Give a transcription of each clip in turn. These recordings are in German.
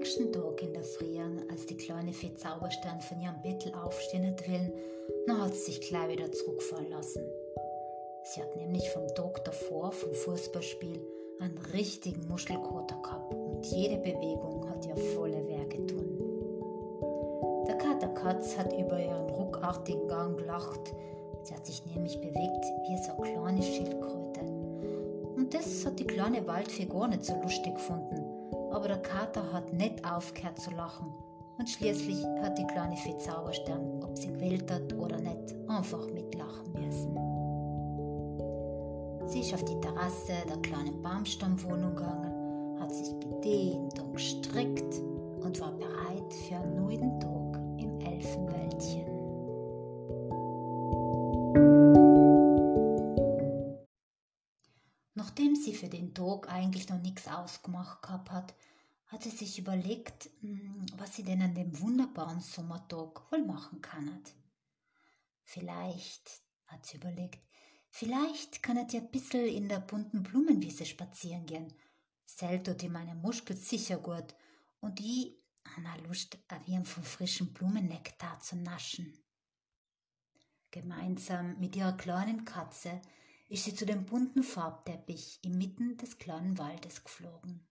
nächsten Tag in der Früh, als die kleine Fee Zauberstern von ihrem Bettel aufstehen hat willen, dann hat sie sich gleich wieder zurückfallen lassen. Sie hat nämlich vom Tag davor, vom Fußballspiel, einen richtigen Muschelkoter gehabt und jede Bewegung hat ihr volle Werke tun. Der Kater Katz hat über ihren ruckartigen Gang gelacht. Sie hat sich nämlich bewegt wie so eine kleine Schildkröte. Und das hat die kleine Waldfee gar nicht so lustig gefunden aber der Kater hat nicht aufgehört zu lachen. Und schließlich hat die kleine Fee Zauberstern, ob sie gewählt hat oder nicht, einfach mitlachen müssen. Sie ist auf die Terrasse der kleinen Baumstammwohnung gegangen, hat sich gedehnt und gestrickt und war bereit für einen neuen Tag im Elfenwäldchen. Nachdem sie für den Tag eigentlich noch nichts ausgemacht gehabt hat, hat sie sich überlegt, hm, was sie denn an dem wunderbaren Sommertag wohl machen kann. Vielleicht, hat sie überlegt, vielleicht kann er ja ein bisschen in der bunten Blumenwiese spazieren gehen. Sel tut ihm meine Muskel sicher gut und ich habe Lust, ein von frischem Blumennektar zu naschen. Gemeinsam mit ihrer kleinen Katze ist sie zu dem bunten Farbteppich inmitten des kleinen Waldes geflogen.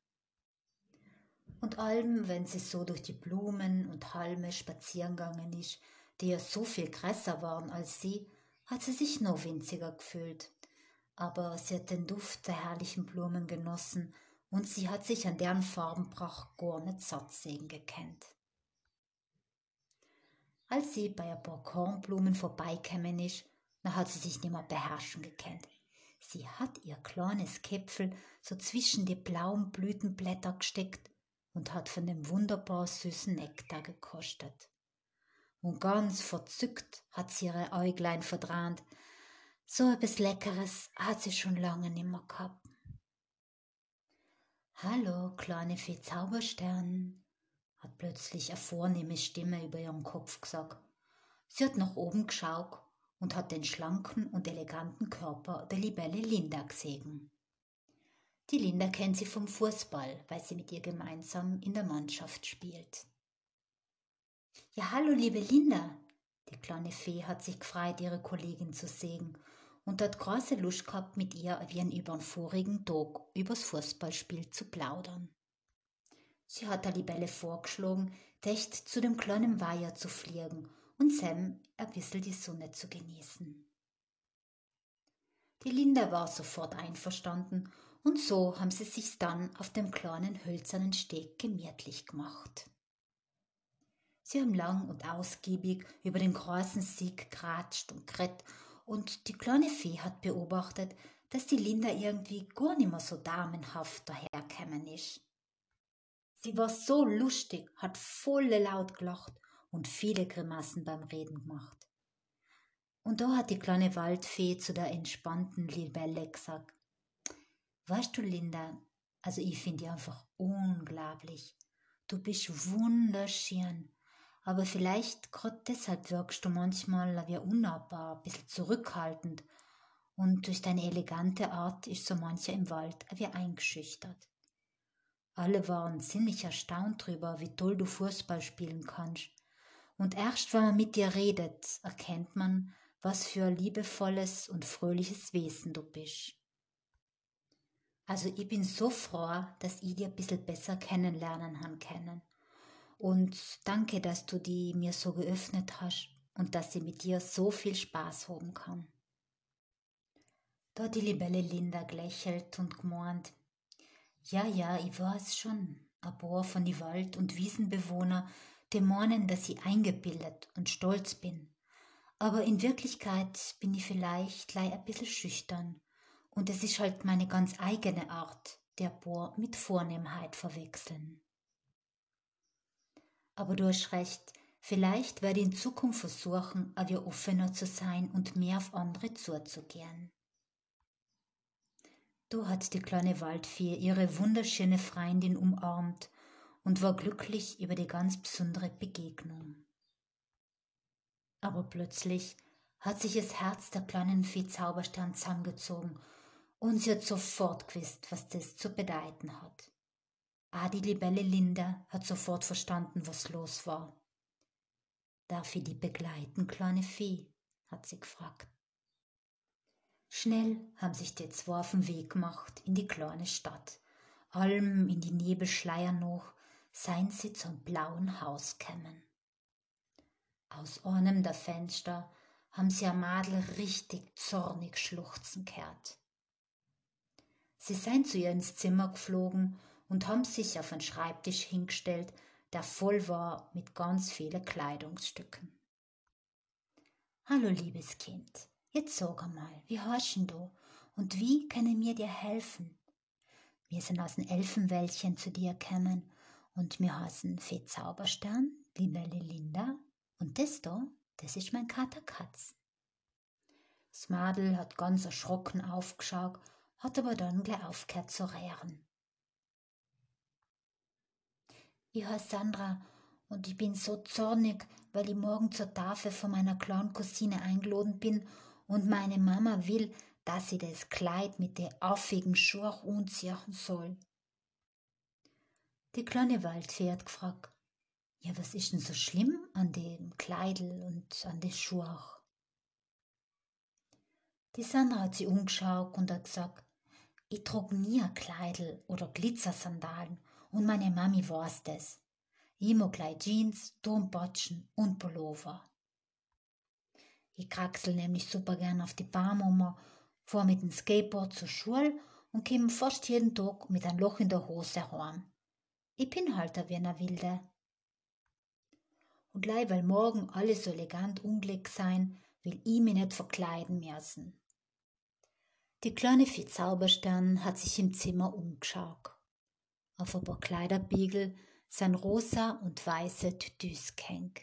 Und allem, wenn sie so durch die Blumen und Halme spazieren gegangen ist, die ja so viel größer waren als sie, hat sie sich noch winziger gefühlt. Aber sie hat den Duft der herrlichen Blumen genossen und sie hat sich an deren Farbenpracht gar nicht satt sehen gekannt. Als sie bei ein paar Kornblumen vorbeikämen ist, da hat sie sich nimmer beherrschen gekannt. Sie hat ihr kleines Käpfel so zwischen die blauen Blütenblätter gesteckt und hat von dem wunderbar süßen Nektar gekostet. Und ganz verzückt hat sie ihre Äuglein verdrahnt. So etwas Leckeres hat sie schon lange nimmer gehabt. Hallo, kleine Fee Zauberstern, hat plötzlich eine vornehme Stimme über ihren Kopf gesagt. Sie hat nach oben geschaut und hat den schlanken und eleganten Körper der Libelle Linda gesehen. Die Linda kennt sie vom Fußball, weil sie mit ihr gemeinsam in der Mannschaft spielt. Ja, hallo, liebe Linda. Die kleine Fee hat sich gefreut, ihre Kollegin zu sehen und hat große Lust gehabt, mit ihr wie ein über den vorigen Tag übers Fußballspiel zu plaudern. Sie hat der Libelle vorgeschlagen, dicht zu dem kleinen Weiher zu fliegen und Sam ein bisschen die Sonne zu genießen. Die Linda war sofort einverstanden und so haben sie sich dann auf dem kleinen hölzernen Steg gemütlich gemacht. Sie haben lang und ausgiebig über den großen Sieg geratscht und kret und die kleine Fee hat beobachtet, dass die Linda irgendwie gar nicht mehr so damenhaft daherkämen ist. Sie war so lustig, hat volle laut gelacht und viele Grimassen beim Reden gemacht. Und da hat die kleine Waldfee zu der entspannten Libelle gesagt, Weißt du, Linda, also ich finde dich einfach unglaublich. Du bist wunderschön. Aber vielleicht gerade deshalb wirkst du manchmal wie unnahbar, ein bisschen zurückhaltend. Und durch deine elegante Art ist so mancher im Wald wie eingeschüchtert. Alle waren ziemlich erstaunt drüber, wie toll du Fußball spielen kannst. Und erst wenn man mit dir redet, erkennt man, was für ein liebevolles und fröhliches Wesen du bist. Also ich bin so froh, dass ich dir ein bisschen besser kennenlernen haben können. Und danke, dass du die mir so geöffnet hast und dass ich mit dir so viel Spaß haben kann. Da die Libelle Linda gelächelt und gemeint, ja, ja, ich weiß schon, paar von die Wald- und Wiesenbewohner die meinen, dass ich eingebildet und stolz bin. Aber in Wirklichkeit bin ich vielleicht ein bisschen schüchtern. Und es ist halt meine ganz eigene Art, der Bohr mit Vornehmheit verwechseln. Aber du hast recht, vielleicht werde ich in Zukunft versuchen, aber offener zu sein und mehr auf andere zuzugehen. Du hat die kleine Waldfee ihre wunderschöne Freundin umarmt und war glücklich über die ganz besondere Begegnung. Aber plötzlich hat sich das Herz der kleinen Fee Zauberstern zusammengezogen und sie hat sofort gewusst, was das zu bedeuten hat. Die Libelle Linda hat sofort verstanden, was los war. Darf ich die begleiten, kleine Fee? hat sie gefragt. Schnell haben sich die zwei auf den Weg gemacht in die kleine Stadt. Allem in die Nebelschleier noch, seien sie zum blauen Haus kämen. Aus einem der Fenster haben sie am Madel richtig zornig schluchzen gehört. Sie seien zu ihr ins Zimmer geflogen und haben sich auf einen Schreibtisch hingestellt, der voll war mit ganz vielen Kleidungsstücken. Hallo, liebes Kind, jetzt sag einmal, wie heißt du und wie können wir dir helfen? Wir sind aus dem Elfenwäldchen zu dir gekommen und wir heißen Fee Zauberstern, liebe Linda, und da, das ist mein Kater Katz. Das Madel hat ganz erschrocken aufgeschaut, hat aber dann gleich aufgehört zu rehren. Ich heiße Sandra und ich bin so zornig, weil ich morgen zur Tafel von meiner kleinen Cousine eingeladen bin und meine Mama will, dass ich das Kleid mit der affigen Schurch unziehen soll. Die kleine Waldfee gefragt, ja, was ist denn so schlimm an dem Kleidel und an der Schurch? Die Sandra hat sie umgeschaut und hat gesagt, ich trug nie ein Kleidel oder Glitzersandalen und meine Mami weiß das. Ich mag gleich Jeans, Turmpatschen und Pullover. Ich kraxel nämlich super gern auf die Bahn um, fahr mit dem Skateboard zur Schule und komm fast jeden Tag mit einem Loch in der Hose heim. Ich bin halt wie eine Wilde. Und gleich weil morgen alles so elegant unglück sein, will ich mich nicht verkleiden müssen. Die kleine Vieh Zauberstern hat sich im Zimmer umgeschaut. Auf ein paar Kleiderbiegel sind rosa und weiße Tütüs gehängt.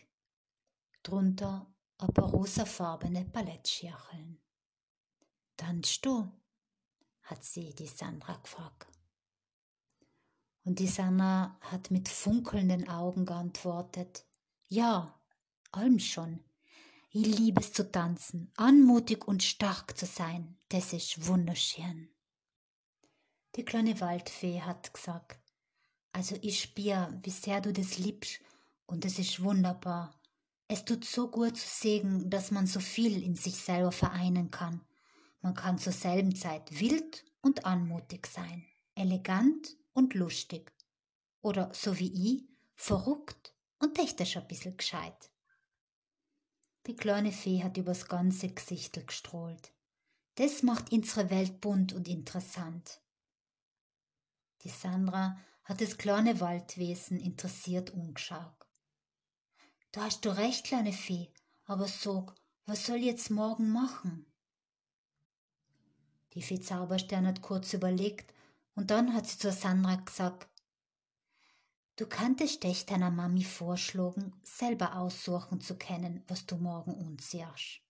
Drunter paar rosafarbene Ballettschircheln. Tanzt du? hat sie die Sandra gefragt. Und die Sandra hat mit funkelnden Augen geantwortet, ja, allem schon. Ich liebe es zu tanzen, anmutig und stark zu sein, das ist wunderschön. Die kleine Waldfee hat gesagt, also ich spür, wie sehr du das liebst und es ist wunderbar. Es tut so gut zu sehen, dass man so viel in sich selber vereinen kann. Man kann zur selben Zeit wild und anmutig sein, elegant und lustig. Oder so wie ich, verrückt und technisch ein bisschen gescheit. Die kleine Fee hat übers ganze Gesichtel gestrahlt. Das macht unsere Welt bunt und interessant. Die Sandra hat das kleine Waldwesen interessiert umgeschaut. Du hast du recht, kleine Fee, aber sag, was soll ich jetzt morgen machen? Die Fee Zauberstern hat kurz überlegt und dann hat sie zur Sandra gesagt, Du könntest echt deiner Mami vorschlagen, selber aussuchen zu können, was du morgen unziehst.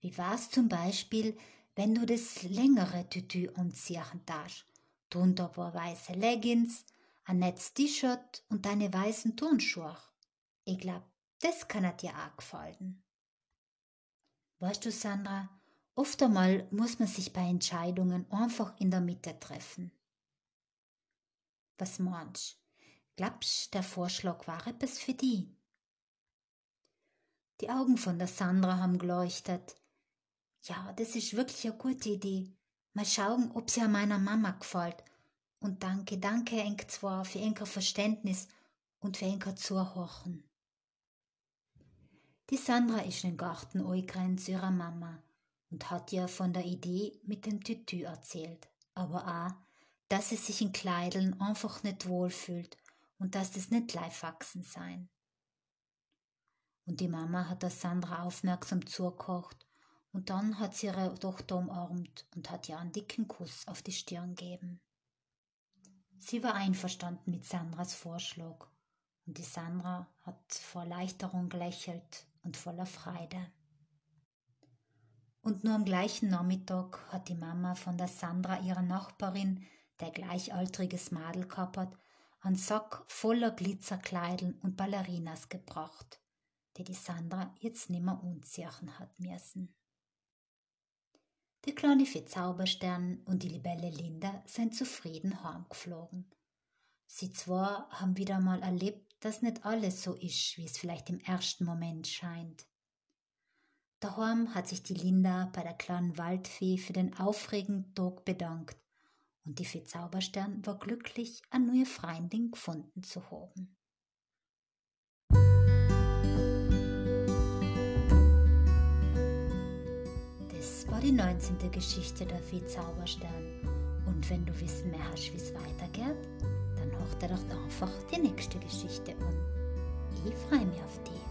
Wie war's zum Beispiel, wenn du das längere Tütü anziehen darfst drunter paar weiße Leggings, ein nettes T-Shirt und deine weißen Turnschuhe. Ich glaub, das kann dir auch gefallen. Weißt du, Sandra, oft einmal muss man sich bei Entscheidungen einfach in der Mitte treffen. Was meinst? Glaubst der Vorschlag war etwas für die? Die Augen von der Sandra haben geleuchtet. Ja, das ist wirklich eine gute Idee. Mal schauen, ob sie an meiner Mama gefällt. Und danke, danke, Enk zwar für enker Verständnis und für enker Zuhorchen. Die Sandra ist in den Garten zu ihrer Mama und hat ihr von der Idee mit dem Tütü erzählt, aber auch, dass sie sich in Kleideln einfach nicht wohlfühlt und dass das nicht gleich wachsen sein. Und die Mama hat der Sandra aufmerksam zugekocht und dann hat sie ihre Tochter umarmt und hat ihr einen dicken Kuss auf die Stirn gegeben. Sie war einverstanden mit Sandras Vorschlag und die Sandra hat vor Erleichterung gelächelt und voller Freude. Und nur am gleichen Nachmittag hat die Mama von der Sandra ihrer Nachbarin, der gleichaltriges Madel gehabt einen Sack voller Glitzerkleideln und Ballerinas gebracht, die die Sandra jetzt nimmer unziehen hat müssen. Die kleine Fee Zauberstern und die Libelle Linda sind zufrieden heimgeflogen. Sie zwar haben wieder mal erlebt, dass nicht alles so ist, wie es vielleicht im ersten Moment scheint. Daheim hat sich die Linda bei der kleinen Waldfee für den aufregenden Tag bedankt und die Fee Zauberstern war glücklich, eine neue Freundin gefunden zu haben. Das war die 19. Geschichte der Fee Zauberstern. Und wenn du wissen mehr hast, wie es weitergeht, hör dir doch einfach die nächste Geschichte an. Ich freue mich auf dich.